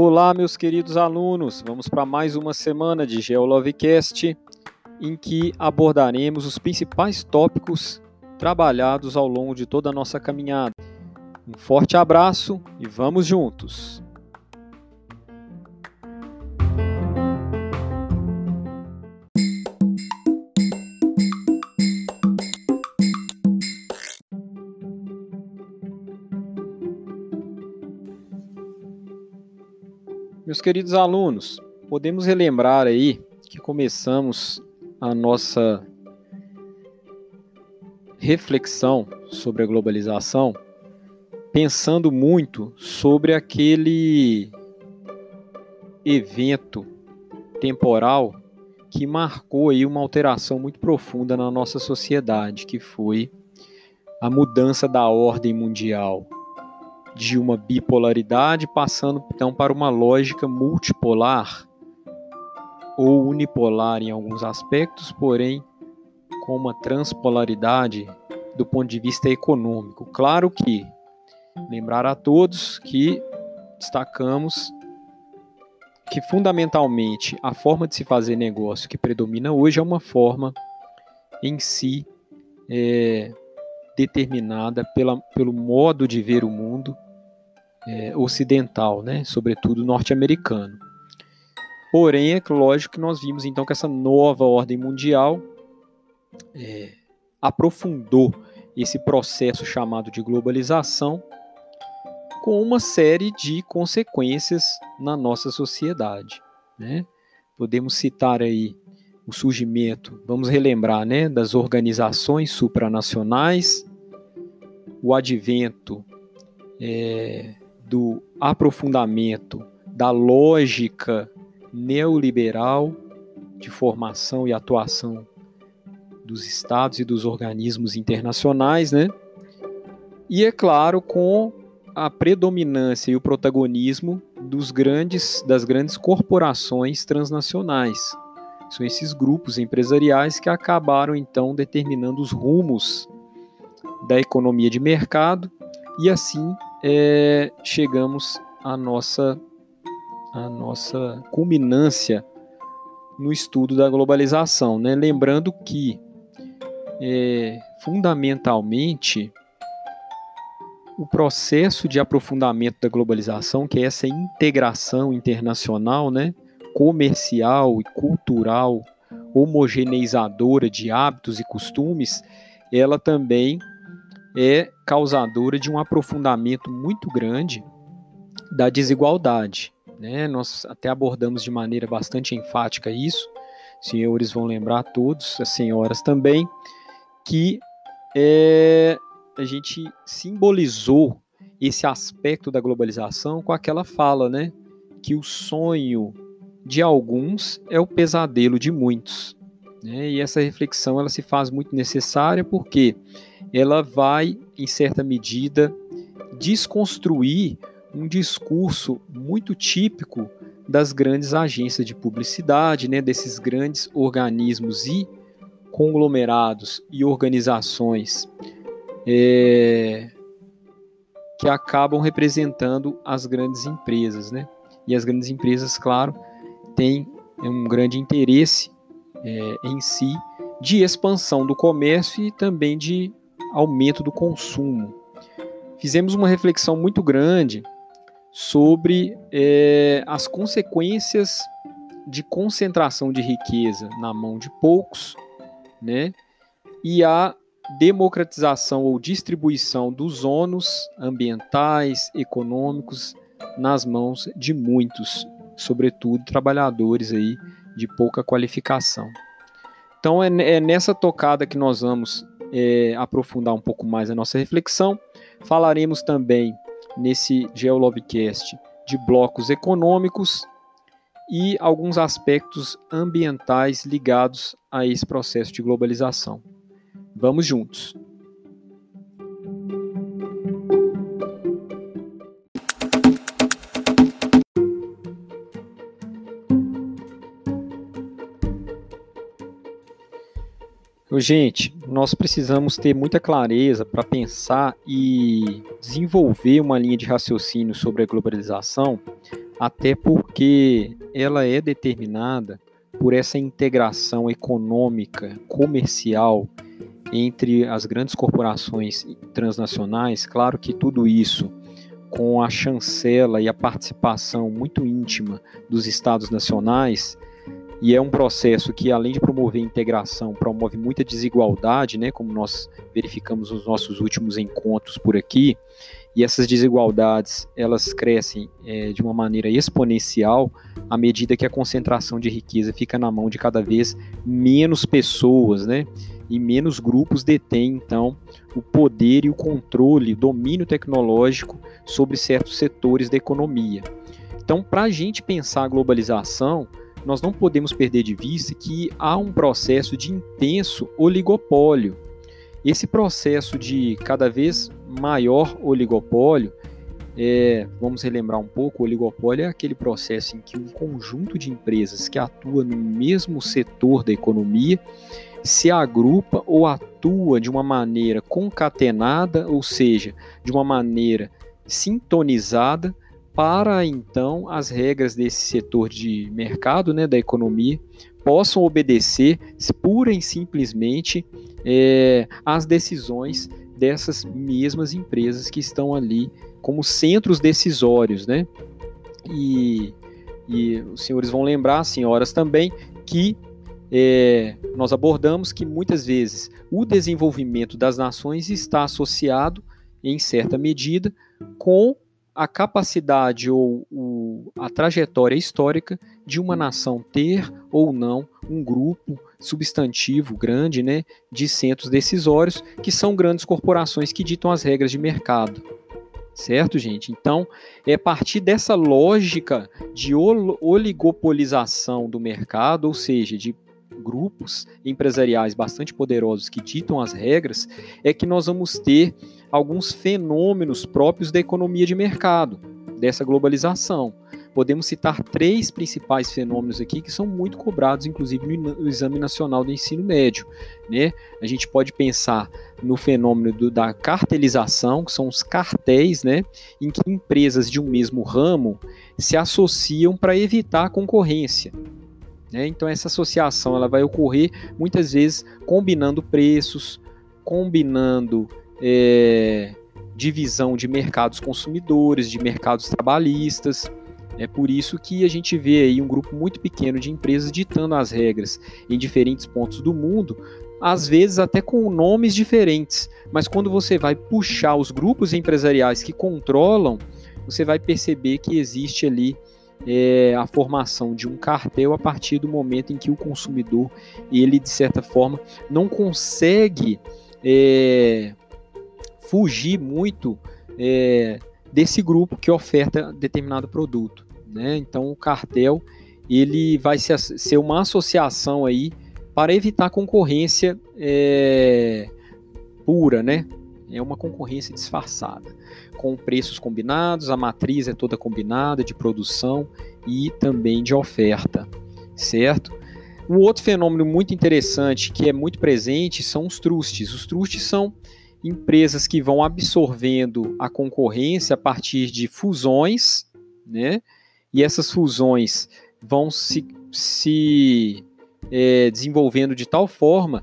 Olá, meus queridos alunos. Vamos para mais uma semana de GeoLovecast, em que abordaremos os principais tópicos trabalhados ao longo de toda a nossa caminhada. Um forte abraço e vamos juntos! Meus queridos alunos, podemos relembrar aí que começamos a nossa reflexão sobre a globalização pensando muito sobre aquele evento temporal que marcou aí uma alteração muito profunda na nossa sociedade, que foi a mudança da ordem mundial de uma bipolaridade, passando então para uma lógica multipolar ou unipolar em alguns aspectos, porém com uma transpolaridade do ponto de vista econômico. Claro que lembrar a todos que destacamos que fundamentalmente a forma de se fazer negócio que predomina hoje é uma forma em si é, determinada pela, pelo modo de ver o mundo é, ocidental, né, sobretudo norte-americano. Porém, é lógico que nós vimos então que essa nova ordem mundial é, aprofundou esse processo chamado de globalização com uma série de consequências na nossa sociedade. Né? Podemos citar aí o surgimento, vamos relembrar, né, das organizações supranacionais, o advento é, do aprofundamento da lógica neoliberal de formação e atuação dos estados e dos organismos internacionais, né? E é claro, com a predominância e o protagonismo dos grandes das grandes corporações transnacionais. São esses grupos empresariais que acabaram então determinando os rumos da economia de mercado e assim é, chegamos à nossa, à nossa culminância no estudo da globalização. Né? Lembrando que, é, fundamentalmente, o processo de aprofundamento da globalização, que é essa integração internacional, né, comercial e cultural, homogeneizadora de hábitos e costumes, ela também é causadora de um aprofundamento muito grande da desigualdade. Né? Nós até abordamos de maneira bastante enfática isso, senhores vão lembrar todos, as senhoras também, que é, a gente simbolizou esse aspecto da globalização com aquela fala, né? Que o sonho de alguns é o pesadelo de muitos. Né? E essa reflexão ela se faz muito necessária porque ela vai, em certa medida, desconstruir um discurso muito típico das grandes agências de publicidade, né, desses grandes organismos e conglomerados e organizações é, que acabam representando as grandes empresas. Né? E as grandes empresas, claro, têm um grande interesse é, em si de expansão do comércio e também de aumento do consumo. Fizemos uma reflexão muito grande sobre é, as consequências de concentração de riqueza na mão de poucos, né? E a democratização ou distribuição dos ônus ambientais, econômicos nas mãos de muitos, sobretudo trabalhadores aí de pouca qualificação. Então é, é nessa tocada que nós vamos é, aprofundar um pouco mais a nossa reflexão. Falaremos também nesse Geolovecast de blocos econômicos e alguns aspectos ambientais ligados a esse processo de globalização. Vamos juntos! Gente, nós precisamos ter muita clareza para pensar e desenvolver uma linha de raciocínio sobre a globalização, até porque ela é determinada por essa integração econômica, comercial entre as grandes corporações transnacionais. Claro que tudo isso com a chancela e a participação muito íntima dos estados nacionais, e é um processo que, além de promover integração, promove muita desigualdade, né, como nós verificamos nos nossos últimos encontros por aqui, e essas desigualdades elas crescem é, de uma maneira exponencial à medida que a concentração de riqueza fica na mão de cada vez menos pessoas, né? E menos grupos detêm, então, o poder e o controle, o domínio tecnológico sobre certos setores da economia. Então, para a gente pensar a globalização, nós não podemos perder de vista que há um processo de intenso oligopólio. Esse processo de cada vez maior oligopólio, é, vamos relembrar um pouco, o oligopólio é aquele processo em que um conjunto de empresas que atua no mesmo setor da economia se agrupa ou atua de uma maneira concatenada, ou seja, de uma maneira sintonizada para então as regras desse setor de mercado, né, da economia, possam obedecer pura e simplesmente é, às decisões dessas mesmas empresas que estão ali como centros decisórios, né? E, e os senhores vão lembrar, senhoras também, que é, nós abordamos que muitas vezes o desenvolvimento das nações está associado, em certa medida, com a capacidade ou o, a trajetória histórica de uma nação ter ou não um grupo substantivo grande né, de centros decisórios, que são grandes corporações que ditam as regras de mercado. Certo, gente? Então, é a partir dessa lógica de oligopolização do mercado, ou seja, de grupos empresariais bastante poderosos que ditam as regras, é que nós vamos ter alguns fenômenos próprios da economia de mercado, dessa globalização. Podemos citar três principais fenômenos aqui que são muito cobrados, inclusive no Exame Nacional do Ensino Médio. Né? A gente pode pensar no fenômeno do, da cartelização, que são os cartéis, né? em que empresas de um mesmo ramo se associam para evitar a concorrência. Né? Então essa associação ela vai ocorrer muitas vezes combinando preços, combinando é, divisão de mercados consumidores, de mercados trabalhistas. É por isso que a gente vê aí um grupo muito pequeno de empresas ditando as regras em diferentes pontos do mundo, às vezes até com nomes diferentes. Mas quando você vai puxar os grupos empresariais que controlam, você vai perceber que existe ali é, a formação de um cartel a partir do momento em que o consumidor, ele de certa forma, não consegue é, fugir muito é, desse grupo que oferta determinado produto. Né? Então o cartel ele vai ser, uma associação aí para evitar concorrência é, pura, né? É uma concorrência disfarçada com preços combinados, a matriz é toda combinada de produção e também de oferta, certo? Um outro fenômeno muito interessante que é muito presente são os trustes. Os trustes são empresas que vão absorvendo a concorrência a partir de fusões, né? E essas fusões vão se, se é, desenvolvendo de tal forma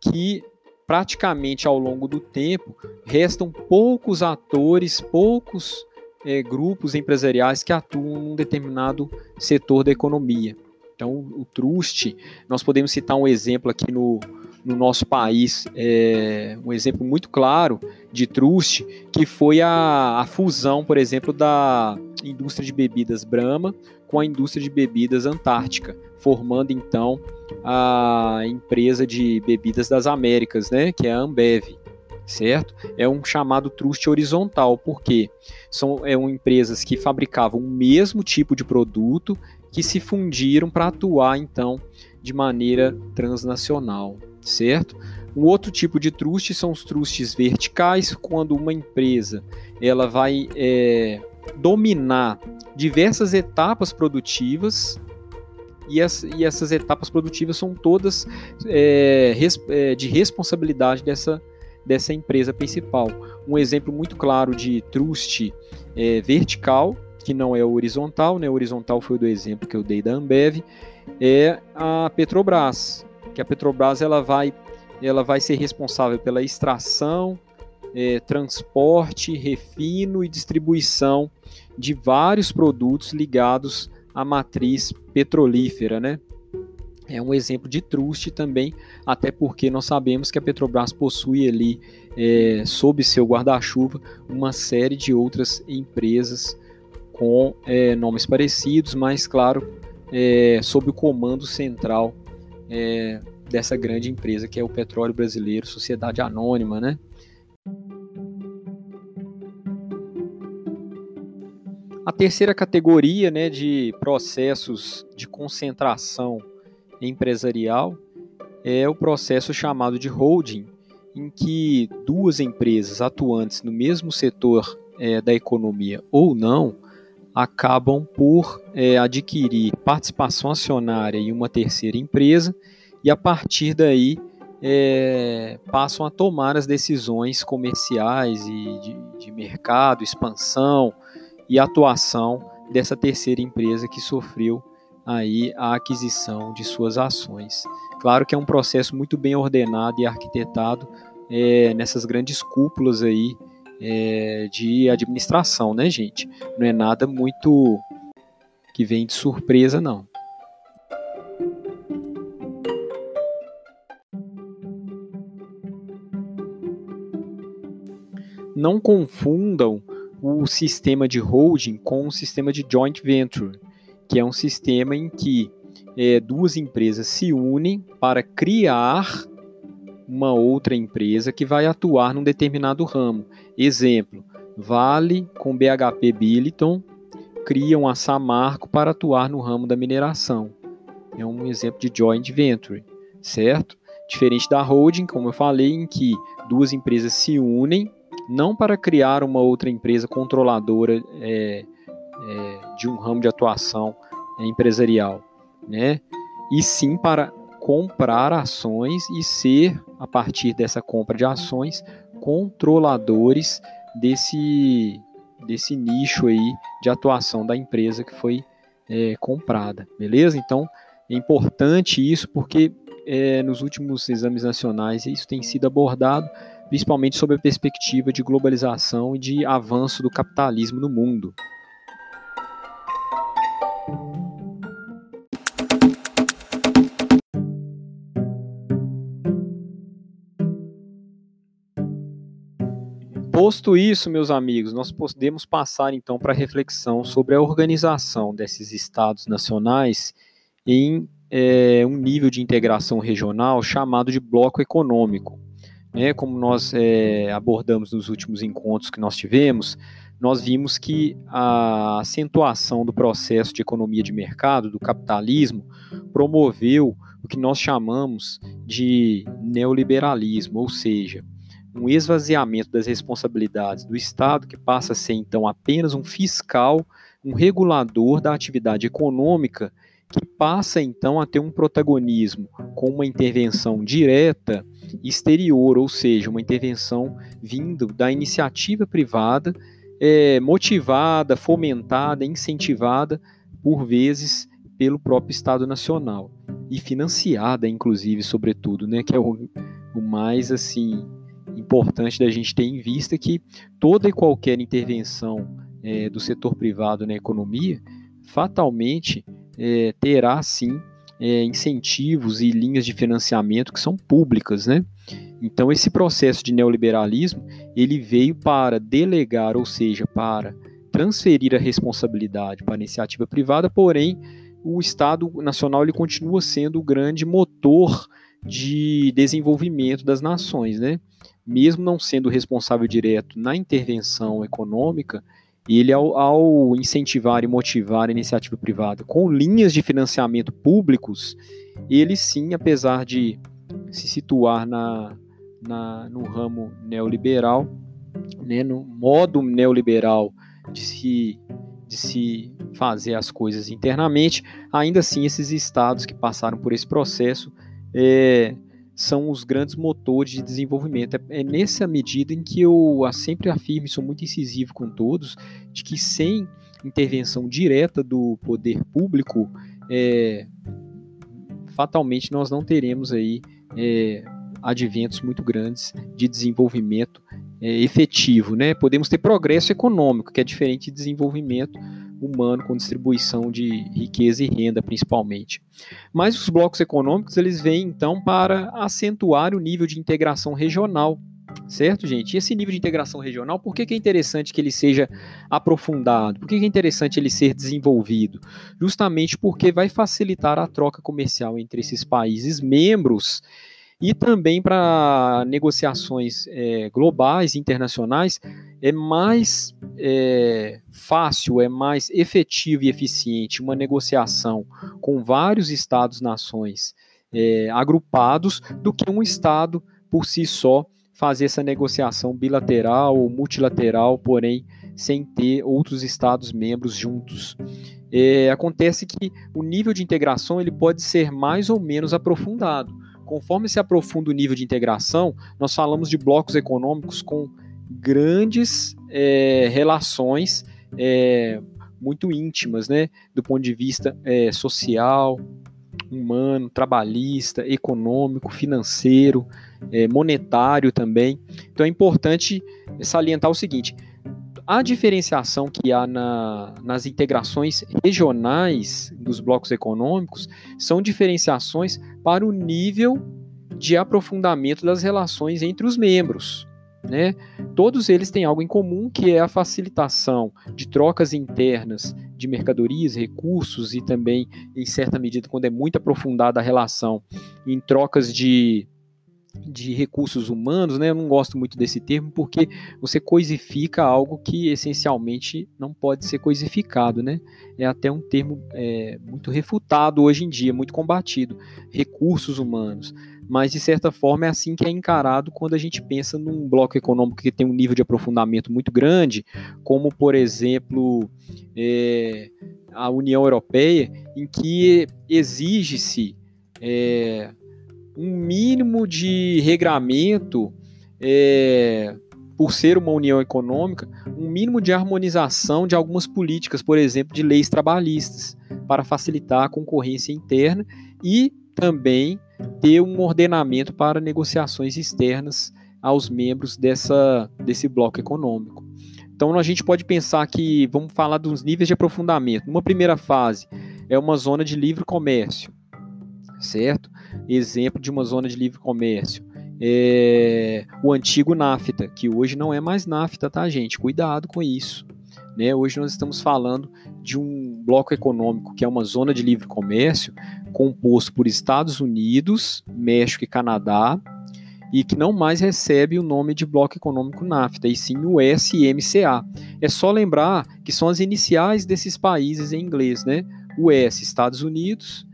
que praticamente ao longo do tempo, restam poucos atores, poucos é, grupos empresariais que atuam num determinado setor da economia. Então, o trust, nós podemos citar um exemplo aqui no, no nosso país, é, um exemplo muito claro de trust, que foi a, a fusão, por exemplo, da indústria de bebidas Brahma com a indústria de bebidas Antártica, formando então a empresa de bebidas das Américas, né, que é a Ambev, certo? É um chamado trust horizontal, porque são é um, empresas que fabricavam o mesmo tipo de produto que se fundiram para atuar então de maneira transnacional, certo? Um outro tipo de trust são os trustes verticais, quando uma empresa ela vai é, dominar diversas etapas produtivas e, as, e essas etapas produtivas são todas é, res, é, de responsabilidade dessa, dessa empresa principal. Um exemplo muito claro de trust é, vertical, que não é horizontal, né? horizontal foi do exemplo que eu dei da Ambev, é a Petrobras, que a Petrobras ela vai, ela vai ser responsável pela extração, é, transporte, refino e distribuição de vários produtos ligados à matriz petrolífera, né? É um exemplo de trust também, até porque nós sabemos que a Petrobras possui ali, é, sob seu guarda-chuva, uma série de outras empresas com é, nomes parecidos, mas, claro, é, sob o comando central é, dessa grande empresa que é o Petróleo Brasileiro, Sociedade Anônima, né? A terceira categoria né, de processos de concentração empresarial é o processo chamado de holding, em que duas empresas atuantes no mesmo setor é, da economia ou não acabam por é, adquirir participação acionária em uma terceira empresa e a partir daí é, passam a tomar as decisões comerciais e de, de mercado, expansão, e atuação dessa terceira empresa que sofreu aí a aquisição de suas ações. Claro que é um processo muito bem ordenado e arquitetado é, nessas grandes cúpulas aí é, de administração, né, gente? Não é nada muito que vem de surpresa, não. Não confundam o sistema de holding com o sistema de joint venture, que é um sistema em que é, duas empresas se unem para criar uma outra empresa que vai atuar num determinado ramo. Exemplo, Vale com BHP Billiton criam a Samarco para atuar no ramo da mineração. É um exemplo de joint venture, certo? Diferente da holding, como eu falei, em que duas empresas se unem não para criar uma outra empresa controladora é, é, de um ramo de atuação empresarial, né? E sim para comprar ações e ser, a partir dessa compra de ações, controladores desse, desse nicho aí de atuação da empresa que foi é, comprada, beleza? Então é importante isso porque é, nos últimos exames nacionais isso tem sido abordado principalmente sob a perspectiva de globalização e de avanço do capitalismo no mundo. Posto isso, meus amigos, nós podemos passar então para a reflexão sobre a organização desses estados nacionais em é, um nível de integração regional chamado de bloco econômico né, como nós é, abordamos nos últimos encontros que nós tivemos, nós vimos que a acentuação do processo de economia de mercado, do capitalismo, promoveu o que nós chamamos de neoliberalismo, ou seja, um esvaziamento das responsabilidades do Estado, que passa a ser então apenas um fiscal, um regulador da atividade econômica, que passa então a ter um protagonismo com uma intervenção direta exterior, ou seja, uma intervenção vindo da iniciativa privada, é, motivada, fomentada, incentivada, por vezes, pelo próprio Estado Nacional. E financiada, inclusive, sobretudo, né, que é o, o mais assim importante da gente ter em vista que toda e qualquer intervenção é, do setor privado na economia fatalmente é, terá sim é, incentivos e linhas de financiamento que são públicas, né? Então esse processo de neoliberalismo ele veio para delegar, ou seja, para transferir a responsabilidade para a iniciativa privada, porém o Estado Nacional ele continua sendo o grande motor de desenvolvimento das nações, né? Mesmo não sendo responsável direto na intervenção econômica, e ele, ao, ao, incentivar e motivar a iniciativa privada com linhas de financiamento públicos, ele sim, apesar de se situar na, na, no ramo neoliberal, né, no modo neoliberal de se, de se fazer as coisas internamente. Ainda assim, esses estados que passaram por esse processo é, são os grandes motores de desenvolvimento. É, é nessa medida em que eu sempre afirmo, e sou muito incisivo com todos, de que sem intervenção direta do poder público, é, fatalmente nós não teremos aí é, adventos muito grandes de desenvolvimento é, efetivo. Né? Podemos ter progresso econômico, que é diferente de desenvolvimento humano com distribuição de riqueza e renda principalmente. Mas os blocos econômicos eles vêm então para acentuar o nível de integração regional Certo, gente? E esse nível de integração regional, por que, que é interessante que ele seja aprofundado? Por que, que é interessante ele ser desenvolvido? Justamente porque vai facilitar a troca comercial entre esses países membros e também para negociações é, globais, internacionais, é mais é, fácil, é mais efetivo e eficiente uma negociação com vários estados-nações é, agrupados do que um estado por si só fazer essa negociação bilateral ou multilateral, porém sem ter outros Estados membros juntos. É, acontece que o nível de integração ele pode ser mais ou menos aprofundado. Conforme se aprofunda o nível de integração, nós falamos de blocos econômicos com grandes é, relações é, muito íntimas, né, do ponto de vista é, social, humano, trabalhista, econômico, financeiro, é, monetário também. Então é importante salientar o seguinte: a diferenciação que há na, nas integrações regionais dos blocos econômicos são diferenciações para o nível de aprofundamento das relações entre os membros. Né? Todos eles têm algo em comum, que é a facilitação de trocas internas de mercadorias, recursos e também, em certa medida, quando é muito aprofundada a relação, em trocas de de recursos humanos, né? Eu não gosto muito desse termo porque você coisifica algo que essencialmente não pode ser coisificado, né? É até um termo é, muito refutado hoje em dia, muito combatido. Recursos humanos. Mas de certa forma é assim que é encarado quando a gente pensa num bloco econômico que tem um nível de aprofundamento muito grande, como por exemplo é, a União Europeia, em que exige-se é, um mínimo de regramento, é, por ser uma união econômica, um mínimo de harmonização de algumas políticas, por exemplo, de leis trabalhistas, para facilitar a concorrência interna e também ter um ordenamento para negociações externas aos membros dessa, desse bloco econômico. Então a gente pode pensar que vamos falar dos níveis de aprofundamento. Uma primeira fase é uma zona de livre comércio, certo? exemplo de uma zona de livre comércio. É, o antigo NAFTA, que hoje não é mais NAFTA, tá, gente? Cuidado com isso. Né? Hoje nós estamos falando de um bloco econômico que é uma zona de livre comércio composto por Estados Unidos, México e Canadá, e que não mais recebe o nome de Bloco Econômico NAFTA, e sim o SMCA. É só lembrar que são as iniciais desses países em inglês, né? O S, Estados Unidos,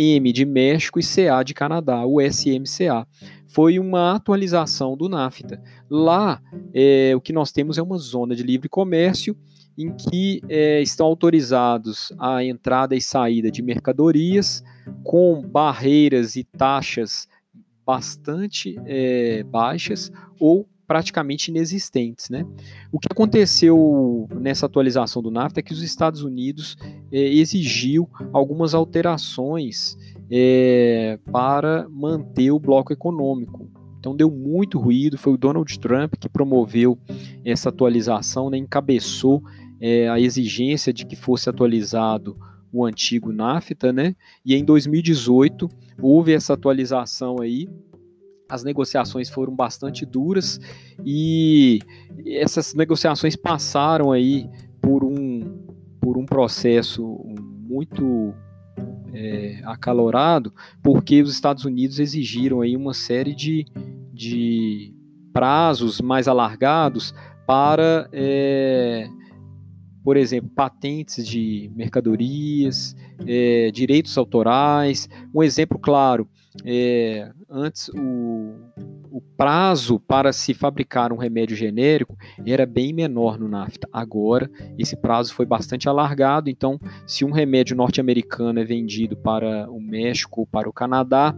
M de México e CA de Canadá, o SMCA. Foi uma atualização do NAFTA. Lá, é, o que nós temos é uma zona de livre comércio em que é, estão autorizados a entrada e saída de mercadorias com barreiras e taxas bastante é, baixas ou praticamente inexistentes. Né? O que aconteceu nessa atualização do NAFTA é que os Estados Unidos é, exigiu algumas alterações é, para manter o bloco econômico. Então deu muito ruído, foi o Donald Trump que promoveu essa atualização, né, encabeçou é, a exigência de que fosse atualizado o antigo NAFTA, né? E em 2018 houve essa atualização aí as negociações foram bastante duras e essas negociações passaram aí por um, por um processo muito é, acalorado, porque os Estados Unidos exigiram aí uma série de, de prazos mais alargados para é, por exemplo, patentes de mercadorias, é, direitos autorais. Um exemplo claro, é, antes o, o prazo para se fabricar um remédio genérico era bem menor no NAFTA. Agora, esse prazo foi bastante alargado, então, se um remédio norte-americano é vendido para o México ou para o Canadá,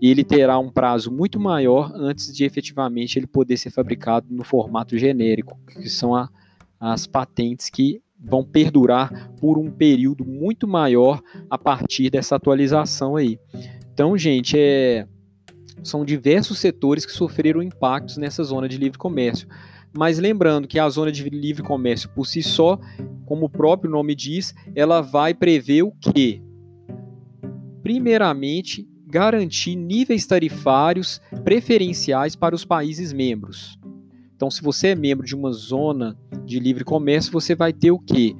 ele terá um prazo muito maior antes de efetivamente ele poder ser fabricado no formato genérico, que são a, as patentes que vão perdurar por um período muito maior a partir dessa atualização aí. Então, gente, é, são diversos setores que sofreram impactos nessa zona de livre comércio. Mas lembrando que a zona de livre comércio por si só, como o próprio nome diz, ela vai prever o quê? Primeiramente, garantir níveis tarifários preferenciais para os países membros. Então, se você é membro de uma zona de livre comércio, você vai ter o quê?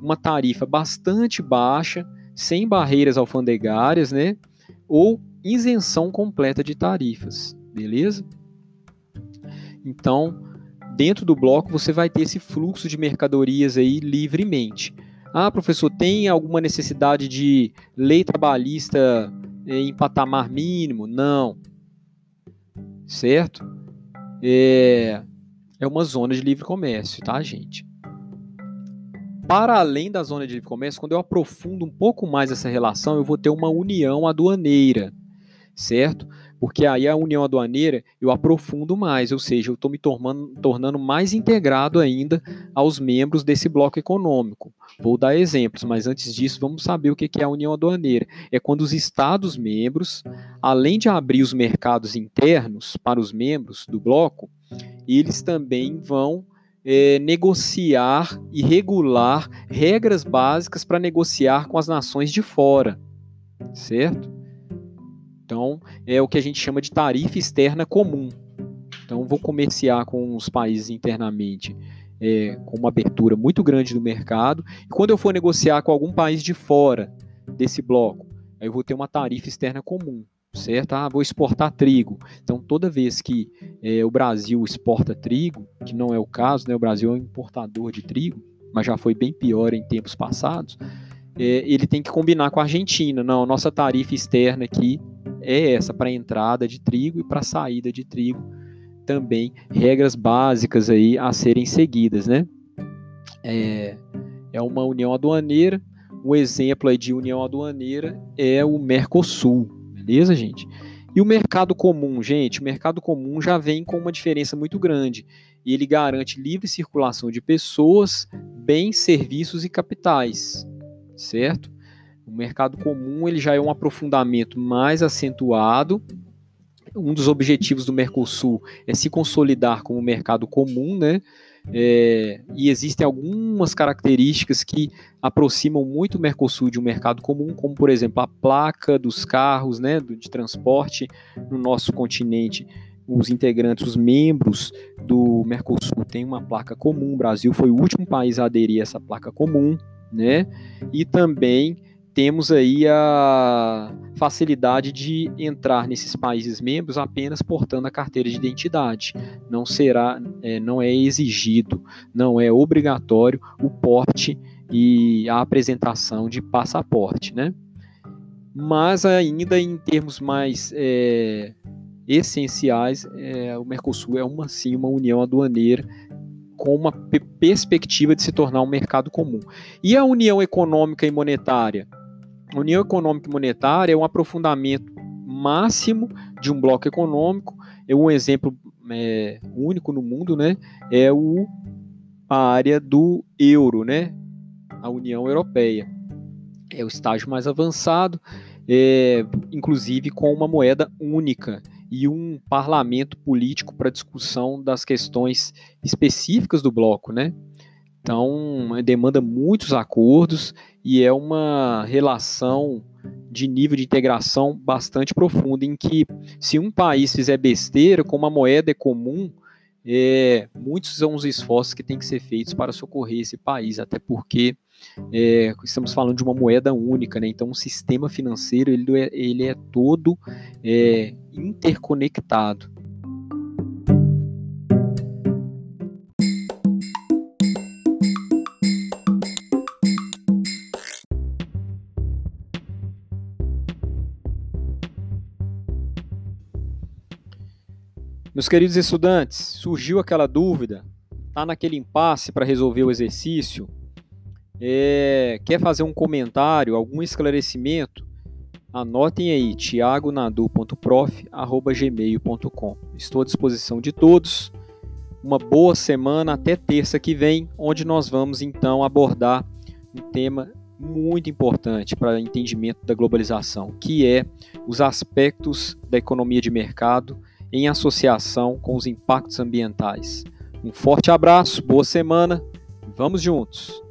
Uma tarifa bastante baixa, sem barreiras alfandegárias, né? Ou isenção completa de tarifas, beleza? Então, dentro do bloco você vai ter esse fluxo de mercadorias aí livremente. Ah, professor, tem alguma necessidade de lei trabalhista em patamar mínimo? Não. Certo? É, é uma zona de livre comércio, tá, gente? Para além da zona de livre comércio, quando eu aprofundo um pouco mais essa relação, eu vou ter uma união aduaneira, certo? Porque aí a união aduaneira eu aprofundo mais, ou seja, eu estou me tornando, tornando mais integrado ainda aos membros desse bloco econômico. Vou dar exemplos, mas antes disso, vamos saber o que é a união aduaneira. É quando os Estados-membros, além de abrir os mercados internos para os membros do bloco, eles também vão é, negociar e regular regras básicas para negociar com as nações de fora, certo? Então, é o que a gente chama de tarifa externa comum. Então, vou comerciar com os países internamente é, com uma abertura muito grande do mercado. E quando eu for negociar com algum país de fora desse bloco, aí eu vou ter uma tarifa externa comum, certo? Ah, vou exportar trigo. Então, toda vez que é, o Brasil exporta trigo, que não é o caso, né? O Brasil é um importador de trigo, mas já foi bem pior em tempos passados. É, ele tem que combinar com a Argentina. Não, nossa tarifa externa aqui é essa para entrada de trigo e para saída de trigo também regras básicas aí a serem seguidas, né? É, é uma união aduaneira. Um exemplo aí de união aduaneira é o Mercosul, beleza, gente? E o mercado comum, gente, o mercado comum já vem com uma diferença muito grande. E ele garante livre circulação de pessoas, bens, serviços e capitais, certo? O mercado comum ele já é um aprofundamento mais acentuado. Um dos objetivos do Mercosul é se consolidar como mercado comum, né? É, e existem algumas características que aproximam muito o Mercosul de um mercado comum, como por exemplo a placa dos carros, né, de transporte no nosso continente. Os integrantes, os membros do Mercosul têm uma placa comum. O Brasil foi o último país a aderir a essa placa comum, né? E também temos aí a facilidade de entrar nesses países membros apenas portando a carteira de identidade. Não será, é, não é exigido, não é obrigatório o porte e a apresentação de passaporte, né? Mas ainda em termos mais é, essenciais, é, o Mercosul é uma sim uma união aduaneira com uma perspectiva de se tornar um mercado comum. E a união econômica e monetária? União Econômica e Monetária é um aprofundamento máximo de um bloco econômico. É um exemplo é, único no mundo, né? É o, a área do euro, né? A União Europeia. É o estágio mais avançado, é, inclusive com uma moeda única e um parlamento político para discussão das questões específicas do bloco, né? Então, demanda muitos acordos e é uma relação de nível de integração bastante profunda, em que se um país fizer besteira, como a moeda é comum, é, muitos são os esforços que têm que ser feitos para socorrer esse país, até porque é, estamos falando de uma moeda única, né? então o sistema financeiro ele é, ele é todo é, interconectado. Meus queridos estudantes, surgiu aquela dúvida? Está naquele impasse para resolver o exercício? É, quer fazer um comentário, algum esclarecimento? Anotem aí, tiagonadu.prof.gmail.com. Estou à disposição de todos. Uma boa semana até terça que vem, onde nós vamos então abordar um tema muito importante para o entendimento da globalização, que é os aspectos da economia de mercado em associação com os impactos ambientais. Um forte abraço, boa semana, vamos juntos!